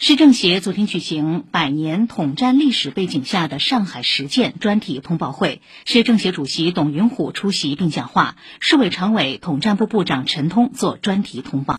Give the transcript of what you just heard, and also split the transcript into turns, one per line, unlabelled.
市政协昨天举行百年统战历史背景下的上海实践专题通报会，市政协主席董云虎出席并讲话，市委常委统战部部长陈通做专题通报。